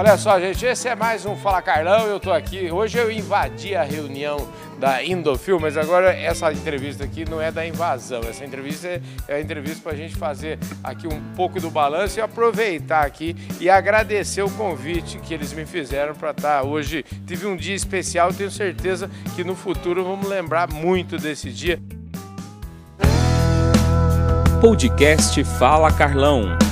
Olha só, gente, esse é mais um Fala Carlão. Eu tô aqui. Hoje eu invadi a reunião da Indofil, mas agora essa entrevista aqui não é da invasão. Essa entrevista é, é a entrevista para a gente fazer aqui um pouco do balanço e aproveitar aqui e agradecer o convite que eles me fizeram para estar hoje. Tive um dia especial, tenho certeza que no futuro vamos lembrar muito desse dia. Podcast Fala Carlão.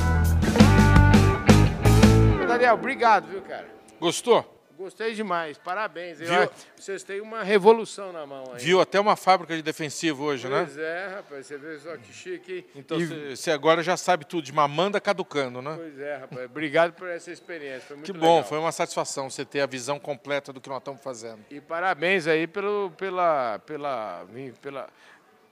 Obrigado, viu, cara? Gostou? Gostei demais, parabéns. Viu? Eu- Vocês têm uma revolução na mão aí. Viu até uma fábrica de defensivo hoje, né? Pois é, rapaz, você vê só que chique. hein? Então E- você agora já sabe tudo, de mamanda caducando, né? Pois é, rapaz. Obrigado por essa experiência. Foi muito Que bom, legal. foi uma satisfação você ter a visão completa do que nós estamos fazendo. E parabéns aí pelo, pela, pela, pela,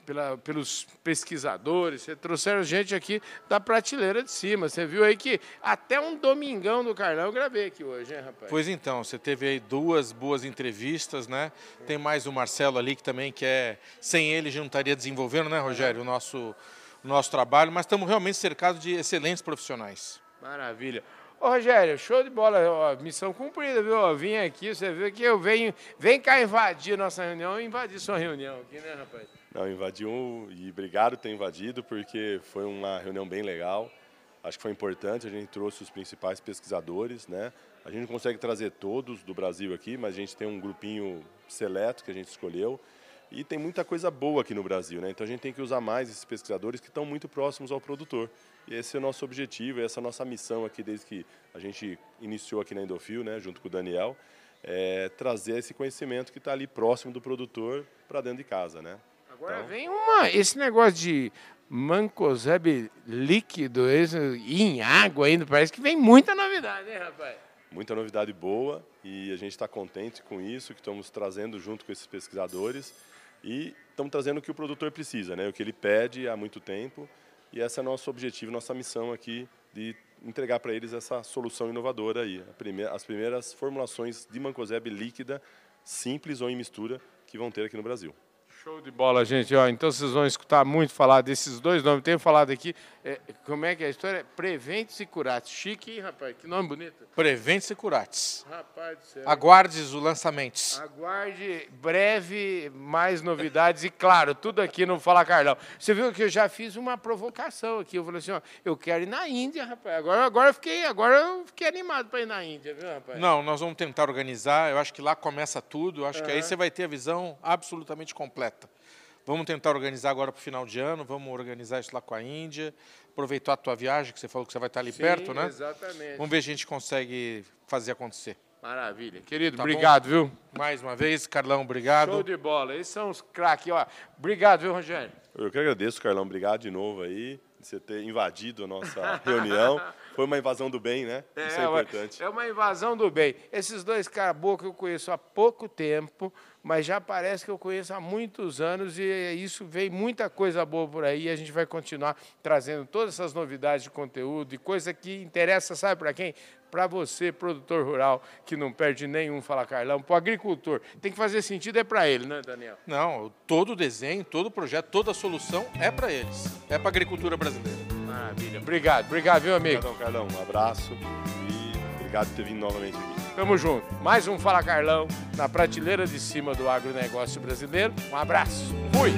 pela, pelos pesquisadores. Você trouxeram gente aqui da prateleira de cima. Você viu aí que até um domingão do Carlão eu gravei aqui hoje, hein, rapaz? Pois então, você teve aí duas boas entrevistas, né? Tem mais o Marcelo ali que também que é, sem ele gente não estaria desenvolvendo, né, Rogério, o nosso o nosso trabalho, mas estamos realmente cercados de excelentes profissionais. Maravilha. Ô, Rogério, show de bola. Ó, missão cumprida, viu? Eu vim aqui, você viu que eu venho. Vem cá invadir a nossa reunião, eu invadi sua reunião aqui, né, rapaz? Não, invadiu e obrigado por ter invadido, porque foi uma reunião bem legal. Acho que foi importante, a gente trouxe os principais pesquisadores, né? A gente não consegue trazer todos do Brasil aqui, mas a gente tem um grupinho seleto que a gente escolheu. E tem muita coisa boa aqui no Brasil, né? Então a gente tem que usar mais esses pesquisadores que estão muito próximos ao produtor. E esse é o nosso objetivo, essa é a nossa missão aqui desde que a gente iniciou aqui na Endofil, né, junto com o Daniel, é trazer esse conhecimento que está ali próximo do produtor para dentro de casa, né? Agora Então- vem uma. Esse negócio de mancozeb líquido esse, e em água ainda, parece que vem muita novidade, né, rapaz? muita novidade boa e a gente está contente com isso que estamos trazendo junto com esses pesquisadores e estamos trazendo o que o produtor precisa, né? O que ele pede há muito tempo e esse é nosso objetivo, nossa missão aqui de entregar para eles essa solução inovadora aí, primeira- as primeiras formulações de mancozeb líquida, simples ou em mistura, que vão ter aqui no Brasil. Show de bola, gente. Ó, então vocês vão escutar muito falar desses dois nomes. Tenho falado aqui, é, como é que é a história? Preventes e Curates. Chique, hein, rapaz? Que nome bonito. Preventes e Curates. Rapaz do céu. Aguarde os lançamentos. Aguarde breve mais novidades e, claro, tudo aqui no Fala Carlão. Você viu que eu já fiz uma provocação aqui. Eu falei assim, ó, eu quero ir na Índia, rapaz. Agora, agora, eu, fiquei, agora eu fiquei animado para ir na Índia, viu, rapaz? Não, nós vamos tentar organizar. Eu acho que lá começa tudo. Eu acho que aí você vai ter a visão absolutamente completa. Vamos tentar organizar agora para o final de ano. Vamos organizar isso lá com a Índia. Aproveitar a tua viagem, que você falou que você vai estar ali Sim, perto, né? Exatamente. Vamos ver se a gente consegue fazer acontecer. Maravilha. Querido, Tá obrigado, viu? Mais uma vez, Carlão, obrigado. Show de bola. Esses são os craques, ó. Obrigado, viu, Rogério? Eu que agradeço, Carlão, obrigado de novo aí, você ter invadido a nossa reunião. Foi uma invasão do bem, né? Isso é uma- importante. É uma invasão do bem. Esses dois caboclos eu conheço há pouco tempo, mas já parece que eu conheço há muitos anos e isso vem muita coisa boa por aí. E a gente vai continuar trazendo todas essas novidades de conteúdo e coisa que interessa, sabe para quem? Para você, produtor rural, que não perde nenhum Fala Carlão, para o agricultor. Tem que fazer sentido, é para ele, né, Daniel? Não, todo o desenho, todo o projeto, toda a solução é para eles. É para a agricultura brasileira. Maravilha. Obrigado, obrigado, viu, amigo? Obrigadão, Carlão. Um abraço e obrigado por ter vindo novamente aqui. Tamo junto. Mais um Fala Carlão na prateleira de cima do agronegócio brasileiro. Um abraço. Fui!